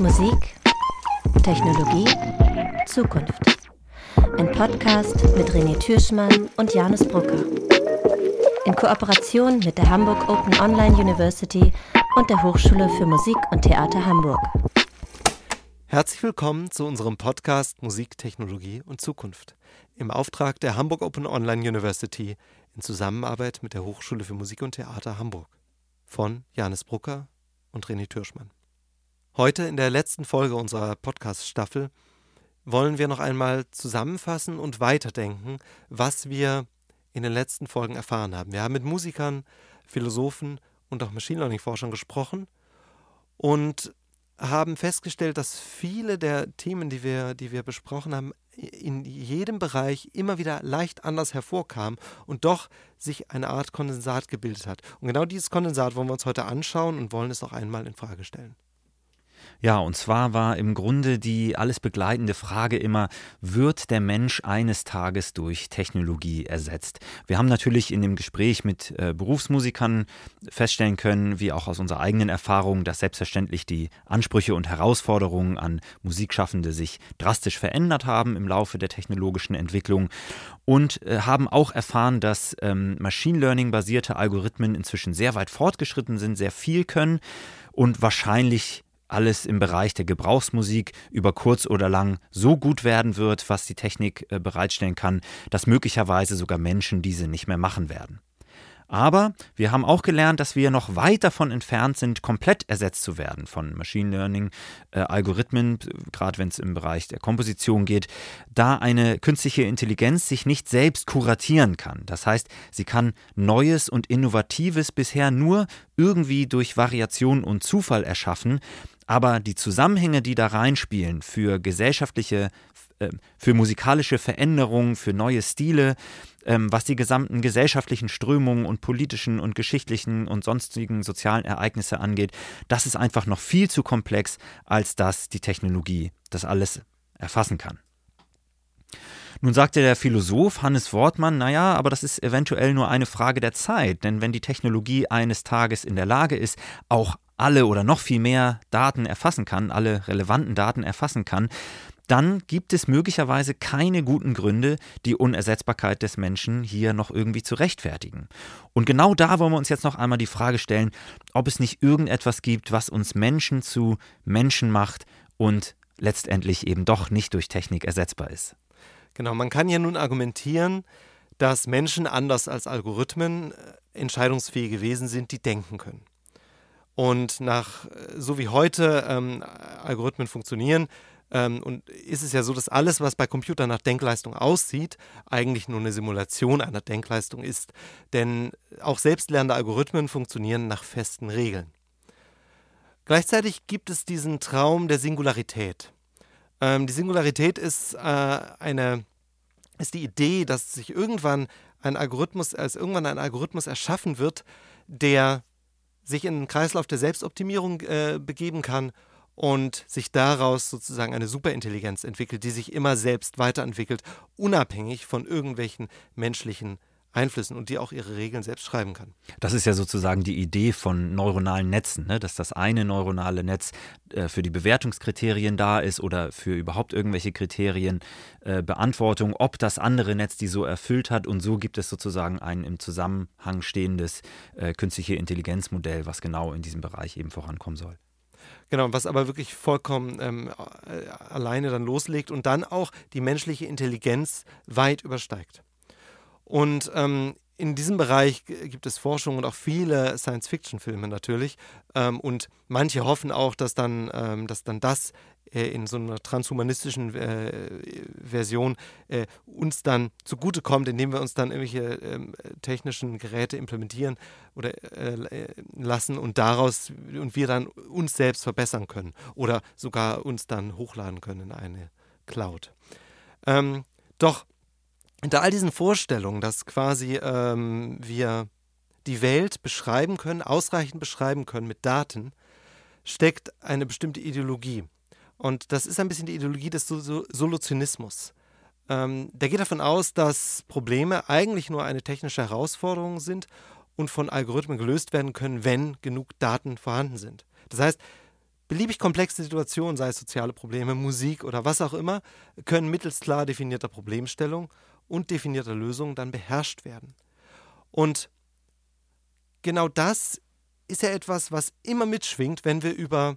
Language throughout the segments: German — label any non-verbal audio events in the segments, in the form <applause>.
Musik, Technologie, Zukunft. Ein Podcast mit René Türschmann und Janus Brucker. In Kooperation mit der Hamburg Open Online University und der Hochschule für Musik und Theater Hamburg. Herzlich willkommen zu unserem Podcast Musik, Technologie und Zukunft im Auftrag der Hamburg Open Online University in Zusammenarbeit mit der Hochschule für Musik und Theater Hamburg von Janis Brucker und René Türschmann. Heute in der letzten Folge unserer Podcast-Staffel wollen wir noch einmal zusammenfassen und weiterdenken, was wir in den letzten Folgen erfahren haben. Wir haben mit Musikern, Philosophen und auch Machine Learning-Forschern gesprochen und haben festgestellt, dass viele der Themen, die wir, die wir besprochen haben, in jedem Bereich immer wieder leicht anders hervorkam und doch sich eine Art Kondensat gebildet hat. Und genau dieses Kondensat wollen wir uns heute anschauen und wollen es noch einmal in Frage stellen. Ja, und zwar war im Grunde die alles begleitende Frage immer, wird der Mensch eines Tages durch Technologie ersetzt? Wir haben natürlich in dem Gespräch mit äh, Berufsmusikern feststellen können, wie auch aus unserer eigenen Erfahrung, dass selbstverständlich die Ansprüche und Herausforderungen an Musikschaffende sich drastisch verändert haben im Laufe der technologischen Entwicklung und äh, haben auch erfahren, dass ähm, Machine Learning basierte Algorithmen inzwischen sehr weit fortgeschritten sind, sehr viel können und wahrscheinlich alles im Bereich der Gebrauchsmusik über kurz oder lang so gut werden wird, was die Technik äh, bereitstellen kann, dass möglicherweise sogar Menschen diese nicht mehr machen werden. Aber wir haben auch gelernt, dass wir noch weit davon entfernt sind, komplett ersetzt zu werden von Machine Learning, äh, Algorithmen, gerade wenn es im Bereich der Komposition geht, da eine künstliche Intelligenz sich nicht selbst kuratieren kann. Das heißt, sie kann Neues und Innovatives bisher nur irgendwie durch Variation und Zufall erschaffen, aber die Zusammenhänge, die da reinspielen für gesellschaftliche, äh, für musikalische Veränderungen, für neue Stile, ähm, was die gesamten gesellschaftlichen Strömungen und politischen und geschichtlichen und sonstigen sozialen Ereignisse angeht, das ist einfach noch viel zu komplex, als dass die Technologie das alles erfassen kann. Nun sagte der Philosoph Hannes Wortmann, naja, aber das ist eventuell nur eine Frage der Zeit, denn wenn die Technologie eines Tages in der Lage ist, auch alle oder noch viel mehr Daten erfassen kann, alle relevanten Daten erfassen kann, dann gibt es möglicherweise keine guten Gründe, die Unersetzbarkeit des Menschen hier noch irgendwie zu rechtfertigen. Und genau da wollen wir uns jetzt noch einmal die Frage stellen, ob es nicht irgendetwas gibt, was uns Menschen zu Menschen macht und letztendlich eben doch nicht durch Technik ersetzbar ist. Genau, man kann ja nun argumentieren, dass Menschen anders als Algorithmen äh, entscheidungsfähige Wesen sind, die denken können. Und nach, so wie heute ähm, Algorithmen funktionieren, ähm, und ist es ja so, dass alles, was bei Computern nach Denkleistung aussieht, eigentlich nur eine Simulation einer Denkleistung ist. Denn auch selbstlernende Algorithmen funktionieren nach festen Regeln. Gleichzeitig gibt es diesen Traum der Singularität. Ähm, die Singularität ist äh, eine ist die Idee, dass sich irgendwann ein Algorithmus, als irgendwann ein Algorithmus erschaffen wird, der sich in den Kreislauf der Selbstoptimierung äh, begeben kann und sich daraus sozusagen eine Superintelligenz entwickelt, die sich immer selbst weiterentwickelt, unabhängig von irgendwelchen menschlichen Einflüssen und die auch ihre Regeln selbst schreiben kann. Das ist ja sozusagen die Idee von neuronalen Netzen, ne? dass das eine neuronale Netz äh, für die Bewertungskriterien da ist oder für überhaupt irgendwelche Kriterien äh, Beantwortung, ob das andere Netz die so erfüllt hat und so gibt es sozusagen ein im Zusammenhang stehendes äh, künstliche Intelligenzmodell, was genau in diesem Bereich eben vorankommen soll. Genau, was aber wirklich vollkommen ähm, äh, alleine dann loslegt und dann auch die menschliche Intelligenz weit übersteigt. Und ähm, in diesem Bereich gibt es Forschung und auch viele Science-Fiction-Filme natürlich. Ähm, und manche hoffen auch, dass dann, ähm, dass dann das äh, in so einer transhumanistischen äh, Version äh, uns dann zugutekommt, indem wir uns dann irgendwelche ähm, technischen Geräte implementieren oder äh, lassen und daraus und wir dann uns selbst verbessern können oder sogar uns dann hochladen können in eine Cloud. Ähm, doch hinter all diesen Vorstellungen, dass quasi ähm, wir die Welt beschreiben können, ausreichend beschreiben können mit Daten, steckt eine bestimmte Ideologie. Und das ist ein bisschen die Ideologie des Solutionismus. Ähm, der geht davon aus, dass Probleme eigentlich nur eine technische Herausforderung sind und von Algorithmen gelöst werden können, wenn genug Daten vorhanden sind. Das heißt, beliebig komplexe Situationen, sei es soziale Probleme, Musik oder was auch immer, können mittels klar definierter Problemstellung und definierter Lösungen dann beherrscht werden. Und genau das ist ja etwas, was immer mitschwingt, wenn wir über,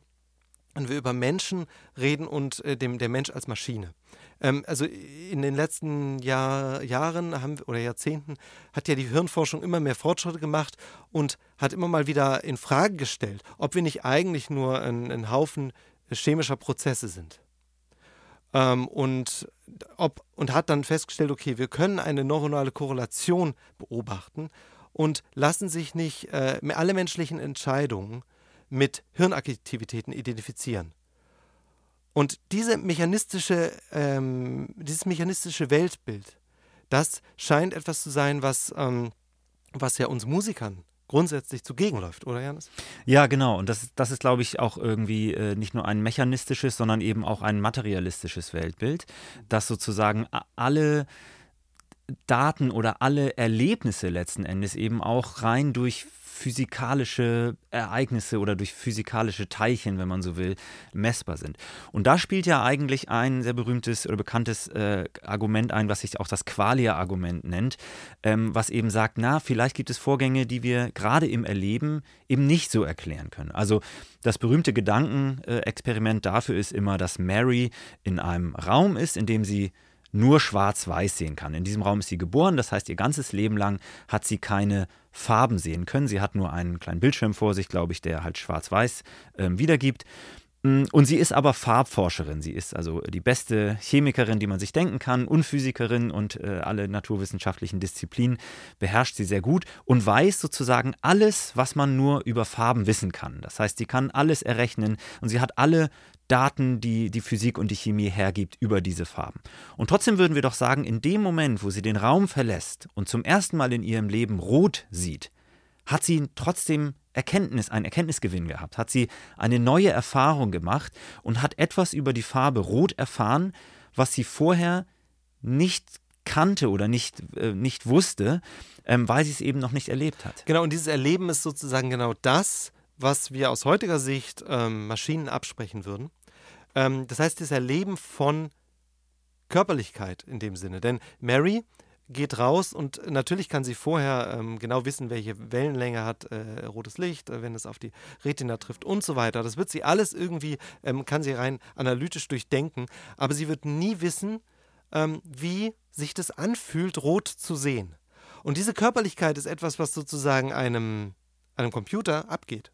wenn wir über Menschen reden und äh, dem, der Mensch als Maschine. Ähm, also in den letzten Jahr, Jahren haben, oder Jahrzehnten hat ja die Hirnforschung immer mehr Fortschritte gemacht und hat immer mal wieder in Frage gestellt, ob wir nicht eigentlich nur ein, ein Haufen chemischer Prozesse sind. Ähm, und, ob, und hat dann festgestellt, okay, wir können eine neuronale Korrelation beobachten und lassen sich nicht äh, alle menschlichen Entscheidungen mit Hirnaktivitäten identifizieren. Und diese mechanistische, ähm, dieses mechanistische Weltbild, das scheint etwas zu sein, was, ähm, was ja uns Musikern grundsätzlich zugegenläuft, oder Janis? Ja, genau. Und das, das ist, glaube ich, auch irgendwie äh, nicht nur ein mechanistisches, sondern eben auch ein materialistisches Weltbild, das sozusagen alle Daten oder alle Erlebnisse letzten Endes eben auch rein durch physikalische Ereignisse oder durch physikalische Teilchen, wenn man so will, messbar sind. Und da spielt ja eigentlich ein sehr berühmtes oder bekanntes äh, Argument ein, was sich auch das Qualia-Argument nennt, ähm, was eben sagt, na, vielleicht gibt es Vorgänge, die wir gerade im Erleben eben nicht so erklären können. Also das berühmte Gedankenexperiment dafür ist immer, dass Mary in einem Raum ist, in dem sie nur schwarz-weiß sehen kann. In diesem Raum ist sie geboren, das heißt, ihr ganzes Leben lang hat sie keine Farben sehen können. Sie hat nur einen kleinen Bildschirm vor sich, glaube ich, der halt schwarz-weiß äh, wiedergibt. Mm, und sie ist aber Farbforscherin. Sie ist also die beste Chemikerin, die man sich denken kann, und Physikerin und äh, alle naturwissenschaftlichen Disziplinen beherrscht sie sehr gut und weiß sozusagen alles, was man nur über Farben wissen kann. Das heißt, sie kann alles errechnen und sie hat alle Daten, die die Physik und die Chemie hergibt über diese Farben. Und trotzdem würden wir doch sagen, in dem Moment, wo sie den Raum verlässt und zum ersten Mal in ihrem Leben rot sieht, hat sie trotzdem Erkenntnis, einen Erkenntnisgewinn gehabt, hat sie eine neue Erfahrung gemacht und hat etwas über die Farbe Rot erfahren, was sie vorher nicht kannte oder nicht, äh, nicht wusste, ähm, weil sie es eben noch nicht erlebt hat. Genau, und dieses Erleben ist sozusagen genau das, was wir aus heutiger Sicht ähm, Maschinen absprechen würden. Ähm, das heißt, das Erleben von Körperlichkeit in dem Sinne. Denn Mary geht raus und natürlich kann sie vorher ähm, genau wissen, welche Wellenlänge hat äh, rotes Licht, äh, wenn es auf die Retina trifft und so weiter. Das wird sie alles irgendwie, ähm, kann sie rein analytisch durchdenken, aber sie wird nie wissen, ähm, wie sich das anfühlt, rot zu sehen. Und diese Körperlichkeit ist etwas, was sozusagen einem, einem Computer abgeht.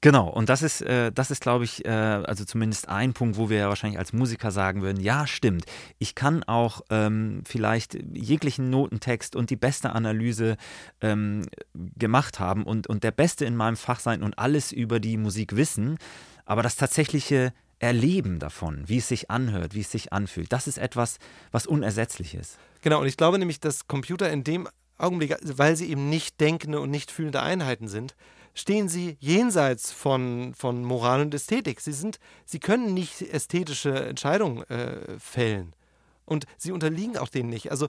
Genau, und das ist, äh, das ist, glaube ich, äh, also zumindest ein Punkt, wo wir ja wahrscheinlich als Musiker sagen würden, ja, stimmt, ich kann auch ähm, vielleicht jeglichen Notentext und die beste Analyse ähm, gemacht haben und, und der Beste in meinem Fach sein und alles über die Musik wissen, aber das tatsächliche Erleben davon, wie es sich anhört, wie es sich anfühlt, das ist etwas, was unersetzlich ist. Genau, und ich glaube nämlich, dass Computer in dem Augenblick, weil sie eben nicht denkende und nicht fühlende Einheiten sind, stehen sie jenseits von, von Moral und Ästhetik. Sie, sind, sie können nicht ästhetische Entscheidungen äh, fällen. Und sie unterliegen auch denen nicht. Also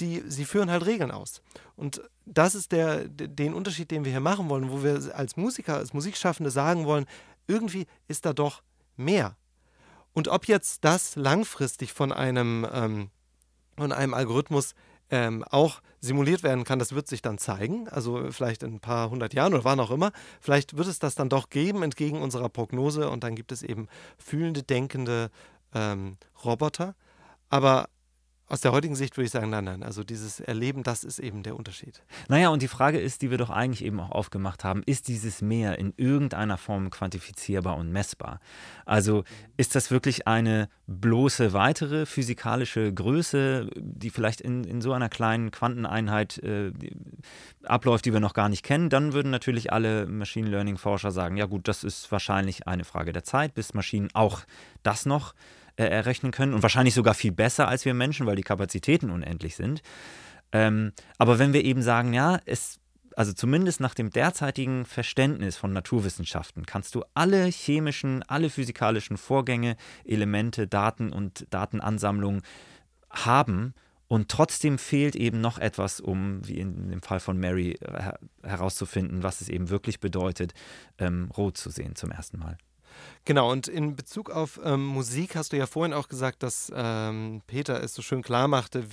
die, sie führen halt Regeln aus. Und das ist der, den Unterschied, den wir hier machen wollen, wo wir als Musiker, als Musikschaffende sagen wollen, irgendwie ist da doch mehr. Und ob jetzt das langfristig von einem, ähm, von einem Algorithmus ähm, auch simuliert werden kann, das wird sich dann zeigen. Also vielleicht in ein paar hundert Jahren oder wann auch immer. Vielleicht wird es das dann doch geben, entgegen unserer Prognose. Und dann gibt es eben fühlende, denkende ähm, Roboter. Aber aus der heutigen Sicht würde ich sagen, nein, nein. Also dieses Erleben, das ist eben der Unterschied. Naja, und die Frage ist, die wir doch eigentlich eben auch aufgemacht haben, ist dieses Meer in irgendeiner Form quantifizierbar und messbar? Also ist das wirklich eine bloße weitere physikalische Größe, die vielleicht in, in so einer kleinen Quanteneinheit äh, abläuft, die wir noch gar nicht kennen? Dann würden natürlich alle Machine Learning-Forscher sagen, ja gut, das ist wahrscheinlich eine Frage der Zeit, bis Maschinen auch das noch äh, errechnen können und wahrscheinlich sogar viel besser als wir Menschen, weil die Kapazitäten unendlich sind. Ähm, aber wenn wir eben sagen, ja, es, also zumindest nach dem derzeitigen Verständnis von Naturwissenschaften, kannst du alle chemischen, alle physikalischen Vorgänge, Elemente, Daten und Datenansammlungen haben und trotzdem fehlt eben noch etwas, um, wie in dem Fall von Mary, her herauszufinden, was es eben wirklich bedeutet, ähm, rot zu sehen zum ersten Mal. Genau, und in Bezug auf ähm, Musik hast du ja vorhin auch gesagt, dass ähm, Peter es so schön klar machte,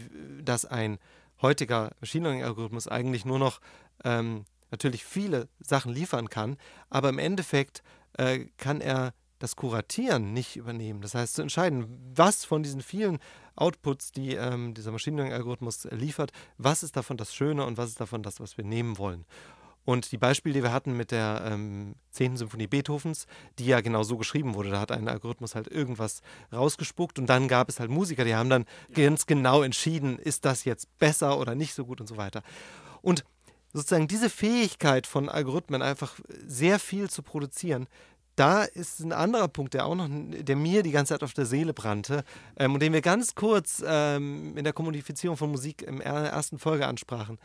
dass ein heutiger Machine Learning-Algorithmus eigentlich nur noch ähm, natürlich viele Sachen liefern kann, aber im Endeffekt äh, kann er das Kuratieren nicht übernehmen. Das heißt, zu entscheiden, was von diesen vielen Outputs, die ähm, dieser Machine Learning-Algorithmus liefert, was ist davon das Schöne und was ist davon das, was wir nehmen wollen. Und die Beispiele, die wir hatten mit der ähm, 10. Symphonie Beethovens, die ja genau so geschrieben wurde, da hat ein Algorithmus halt irgendwas rausgespuckt und dann gab es halt Musiker, die haben dann ganz genau entschieden, ist das jetzt besser oder nicht so gut und so weiter. Und sozusagen diese Fähigkeit von Algorithmen einfach sehr viel zu produzieren, da ist ein anderer Punkt, der auch noch, der mir die ganze Zeit auf der Seele brannte ähm, und den wir ganz kurz ähm, in der Kommunifizierung von Musik in der ersten Folge ansprachen,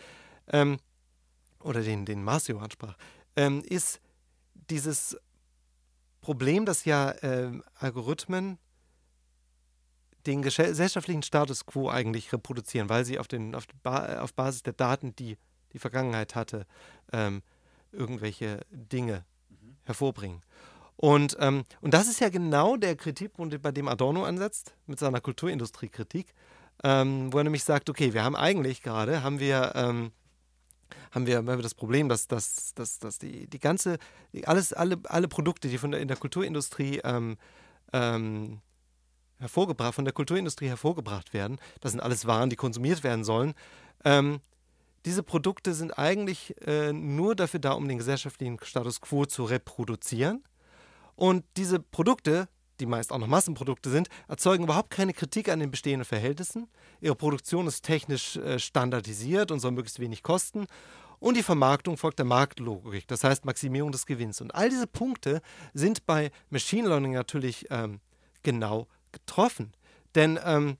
ähm, oder den, den Marcio ansprach, ähm, ist dieses Problem, dass ja ähm, Algorithmen den gesellschaftlichen Status quo eigentlich reproduzieren, weil sie auf, den, auf, ba auf Basis der Daten, die die Vergangenheit hatte, ähm, irgendwelche Dinge mhm. hervorbringen. Und, ähm, und das ist ja genau der Kritikpunkt, bei dem Adorno ansetzt, mit seiner Kulturindustriekritik, ähm, wo er nämlich sagt, okay, wir haben eigentlich gerade, haben wir, ähm, haben wir, haben wir das Problem, dass, dass, dass, dass die, die ganze, die, alles, alle, alle Produkte, die von der, in der Kulturindustrie ähm, ähm, hervorgebracht, von der Kulturindustrie hervorgebracht werden, das sind alles Waren, die konsumiert werden sollen, ähm, diese Produkte sind eigentlich äh, nur dafür da, um den gesellschaftlichen Status quo zu reproduzieren. Und diese Produkte, die meist auch noch Massenprodukte sind, erzeugen überhaupt keine Kritik an den bestehenden Verhältnissen. Ihre Produktion ist technisch äh, standardisiert und soll möglichst wenig kosten. Und die Vermarktung folgt der Marktlogik, das heißt Maximierung des Gewinns. Und all diese Punkte sind bei Machine Learning natürlich ähm, genau getroffen. Denn ähm,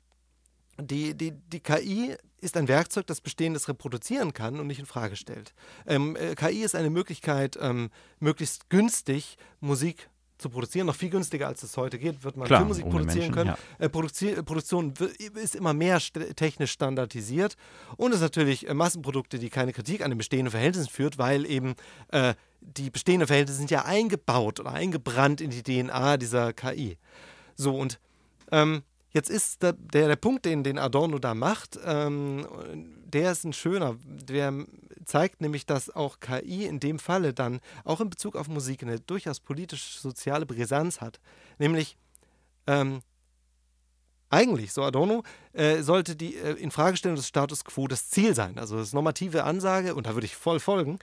die, die, die KI ist ein Werkzeug, das Bestehendes reproduzieren kann und nicht in Frage stellt. Ähm, äh, KI ist eine Möglichkeit, ähm, möglichst günstig Musik zu produzieren, noch viel günstiger als es heute geht, wird man Klar, Filmmusik produzieren Menschen, können. Ja. Äh, Produzi Produktion ist immer mehr st technisch standardisiert und es ist natürlich äh, Massenprodukte, die keine Kritik an den bestehenden Verhältnissen führt, weil eben äh, die bestehenden Verhältnisse sind ja eingebaut oder eingebrannt in die DNA dieser KI. So und ähm, Jetzt ist der, der, der, Punkt, den, den Adorno da macht, ähm, der ist ein schöner. Der zeigt nämlich, dass auch KI in dem Falle dann auch in Bezug auf Musik eine durchaus politisch-soziale Brisanz hat. Nämlich, ähm, eigentlich, so Adorno, äh, sollte die äh, Infragestellung des Status quo das Ziel sein. Also das normative Ansage, und da würde ich voll folgen.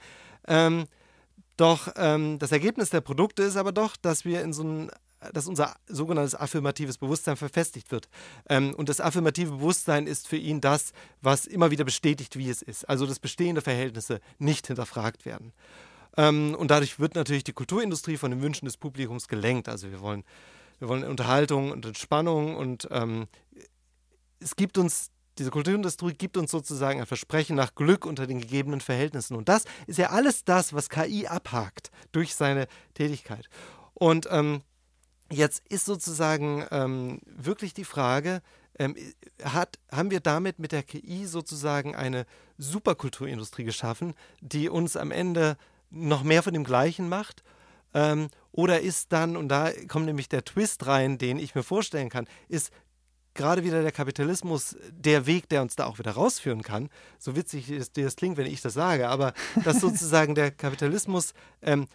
Ähm, doch ähm, das Ergebnis der Produkte ist aber doch, dass wir in so einem dass unser sogenanntes affirmatives Bewusstsein verfestigt wird. Ähm, und das affirmative Bewusstsein ist für ihn das, was immer wieder bestätigt, wie es ist. Also dass bestehende Verhältnisse nicht hinterfragt werden. Ähm, und dadurch wird natürlich die Kulturindustrie von den Wünschen des Publikums gelenkt. Also wir wollen, wir wollen Unterhaltung und Entspannung und ähm, es gibt uns diese Kulturindustrie gibt uns sozusagen ein Versprechen nach Glück unter den gegebenen Verhältnissen. Und das ist ja alles das, was KI abhakt durch seine Tätigkeit. Und ähm, Jetzt ist sozusagen ähm, wirklich die Frage, ähm, hat, haben wir damit mit der KI sozusagen eine Superkulturindustrie geschaffen, die uns am Ende noch mehr von dem Gleichen macht? Ähm, oder ist dann, und da kommt nämlich der Twist rein, den ich mir vorstellen kann, ist gerade wieder der Kapitalismus der Weg, der uns da auch wieder rausführen kann. So witzig das klingt, wenn ich das sage, aber dass <laughs> sozusagen der Kapitalismus ähm,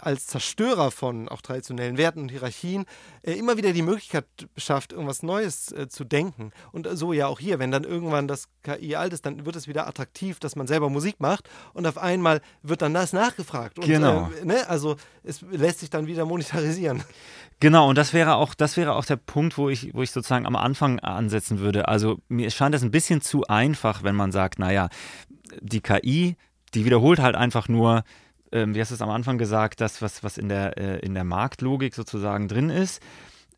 als Zerstörer von auch traditionellen Werten und Hierarchien äh, immer wieder die Möglichkeit schafft, irgendwas Neues äh, zu denken. Und so ja auch hier, wenn dann irgendwann das KI alt ist, dann wird es wieder attraktiv, dass man selber Musik macht und auf einmal wird dann das nachgefragt. Und, genau. Äh, ne? Also es lässt sich dann wieder monetarisieren. Genau, und das wäre auch, das wäre auch der Punkt, wo ich, wo ich sozusagen am Anfang ansetzen würde. Also mir scheint das ein bisschen zu einfach, wenn man sagt, naja, die KI, die wiederholt halt einfach nur, ähm, wie hast du es am Anfang gesagt, das, was, was in der, äh, in der Marktlogik sozusagen drin ist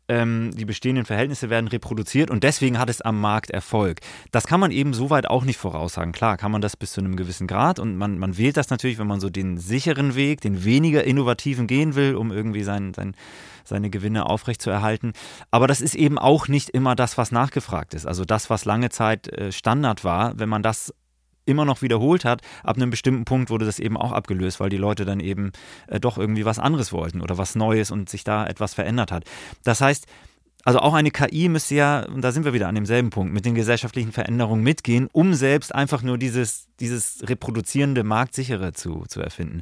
ähm, die bestehenden Verhältnisse werden reproduziert und deswegen hat es am Markt Erfolg. Das kann man eben soweit auch nicht voraussagen. Klar, kann man das bis zu einem gewissen Grad und man, man wählt das natürlich, wenn man so den sicheren Weg, den weniger innovativen gehen will, um irgendwie sein, sein, seine Gewinne aufrechtzuerhalten. Aber das ist eben auch nicht immer das, was nachgefragt ist. Also das, was lange Zeit äh, Standard war, wenn man das immer noch wiederholt hat, ab einem bestimmten Punkt wurde das eben auch abgelöst, weil die Leute dann eben äh, doch irgendwie was anderes wollten oder was Neues und sich da etwas verändert hat. Das heißt, also auch eine KI müsste ja, und da sind wir wieder an demselben Punkt, mit den gesellschaftlichen Veränderungen mitgehen, um selbst einfach nur dieses, dieses reproduzierende, marktsichere zu, zu erfinden.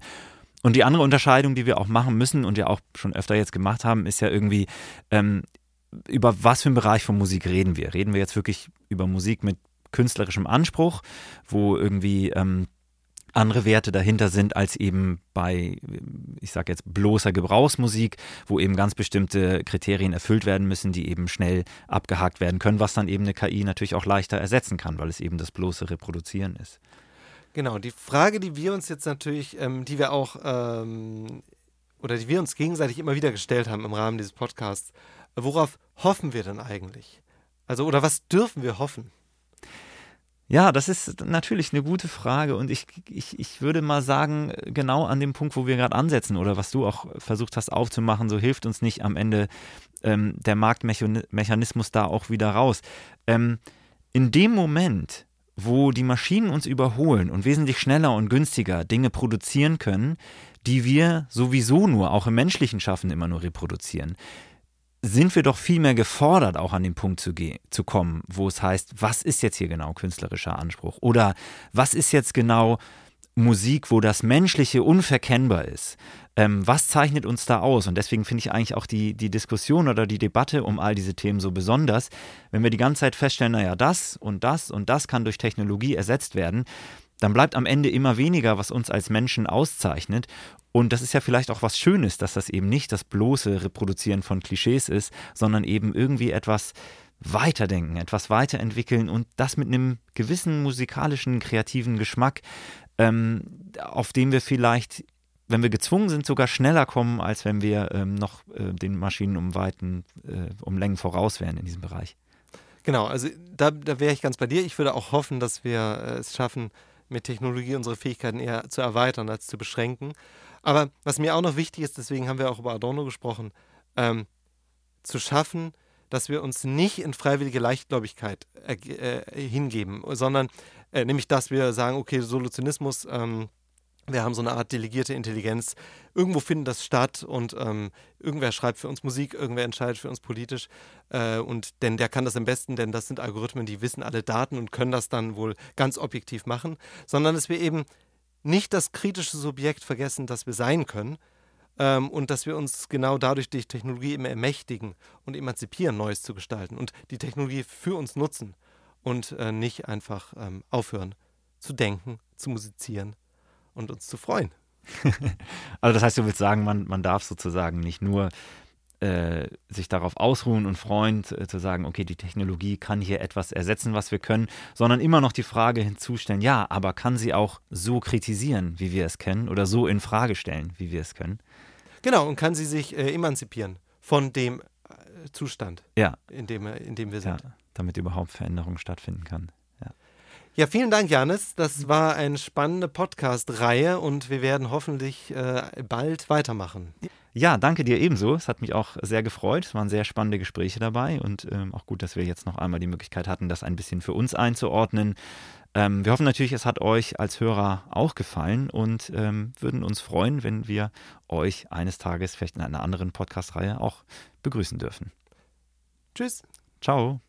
Und die andere Unterscheidung, die wir auch machen müssen und ja auch schon öfter jetzt gemacht haben, ist ja irgendwie, ähm, über was für einen Bereich von Musik reden wir? Reden wir jetzt wirklich über Musik mit künstlerischem Anspruch, wo irgendwie ähm, andere Werte dahinter sind als eben bei, ich sage jetzt, bloßer Gebrauchsmusik, wo eben ganz bestimmte Kriterien erfüllt werden müssen, die eben schnell abgehakt werden können, was dann eben eine KI natürlich auch leichter ersetzen kann, weil es eben das bloße Reproduzieren ist. Genau, die Frage, die wir uns jetzt natürlich, ähm, die wir auch ähm, oder die wir uns gegenseitig immer wieder gestellt haben im Rahmen dieses Podcasts, worauf hoffen wir denn eigentlich? Also, oder was dürfen wir hoffen? Ja, das ist natürlich eine gute Frage und ich, ich, ich würde mal sagen, genau an dem Punkt, wo wir gerade ansetzen oder was du auch versucht hast aufzumachen, so hilft uns nicht am Ende ähm, der Marktmechanismus da auch wieder raus. Ähm, in dem Moment, wo die Maschinen uns überholen und wesentlich schneller und günstiger Dinge produzieren können, die wir sowieso nur, auch im menschlichen Schaffen, immer nur reproduzieren, sind wir doch viel mehr gefordert, auch an den Punkt zu, zu kommen, wo es heißt, was ist jetzt hier genau künstlerischer Anspruch? Oder was ist jetzt genau Musik, wo das Menschliche unverkennbar ist? Ähm, was zeichnet uns da aus? Und deswegen finde ich eigentlich auch die, die Diskussion oder die Debatte um all diese Themen so besonders, wenn wir die ganze Zeit feststellen, naja, das und das und das kann durch Technologie ersetzt werden, dann bleibt am Ende immer weniger, was uns als Menschen auszeichnet. Und das ist ja vielleicht auch was Schönes, dass das eben nicht das bloße Reproduzieren von Klischees ist, sondern eben irgendwie etwas weiterdenken, etwas weiterentwickeln und das mit einem gewissen musikalischen, kreativen Geschmack, ähm, auf dem wir vielleicht, wenn wir gezwungen sind, sogar schneller kommen, als wenn wir ähm, noch äh, den Maschinen um Weiten, äh, um Längen voraus wären in diesem Bereich. Genau, also da, da wäre ich ganz bei dir. Ich würde auch hoffen, dass wir äh, es schaffen, mit Technologie unsere Fähigkeiten eher zu erweitern als zu beschränken. Aber was mir auch noch wichtig ist, deswegen haben wir auch über Adorno gesprochen, ähm, zu schaffen, dass wir uns nicht in freiwillige Leichtgläubigkeit äh, äh, hingeben, sondern äh, nämlich, dass wir sagen, okay, Solutionismus ähm, wir haben so eine Art delegierte Intelligenz. Irgendwo findet das statt und ähm, irgendwer schreibt für uns Musik, irgendwer entscheidet für uns politisch. Äh, und denn der kann das am besten, denn das sind Algorithmen, die wissen alle Daten und können das dann wohl ganz objektiv machen. Sondern dass wir eben nicht das kritische Subjekt vergessen, das wir sein können. Ähm, und dass wir uns genau dadurch die Technologie immer ermächtigen und emanzipieren, Neues zu gestalten und die Technologie für uns nutzen und äh, nicht einfach ähm, aufhören zu denken, zu musizieren und uns zu freuen. <laughs> also das heißt, du willst sagen, man, man darf sozusagen nicht nur äh, sich darauf ausruhen und freuen, äh, zu sagen, okay, die Technologie kann hier etwas ersetzen, was wir können, sondern immer noch die Frage hinzustellen, ja, aber kann sie auch so kritisieren, wie wir es kennen, oder so in Frage stellen, wie wir es können? Genau, und kann sie sich äh, emanzipieren von dem äh, Zustand, ja. in, dem, in dem wir sind. Ja, damit überhaupt Veränderung stattfinden kann. Ja, vielen Dank, Janis. Das war eine spannende Podcast-Reihe und wir werden hoffentlich äh, bald weitermachen. Ja, danke dir ebenso. Es hat mich auch sehr gefreut. Es waren sehr spannende Gespräche dabei und ähm, auch gut, dass wir jetzt noch einmal die Möglichkeit hatten, das ein bisschen für uns einzuordnen. Ähm, wir hoffen natürlich, es hat euch als Hörer auch gefallen und ähm, würden uns freuen, wenn wir euch eines Tages vielleicht in einer anderen Podcast-Reihe auch begrüßen dürfen. Tschüss. Ciao.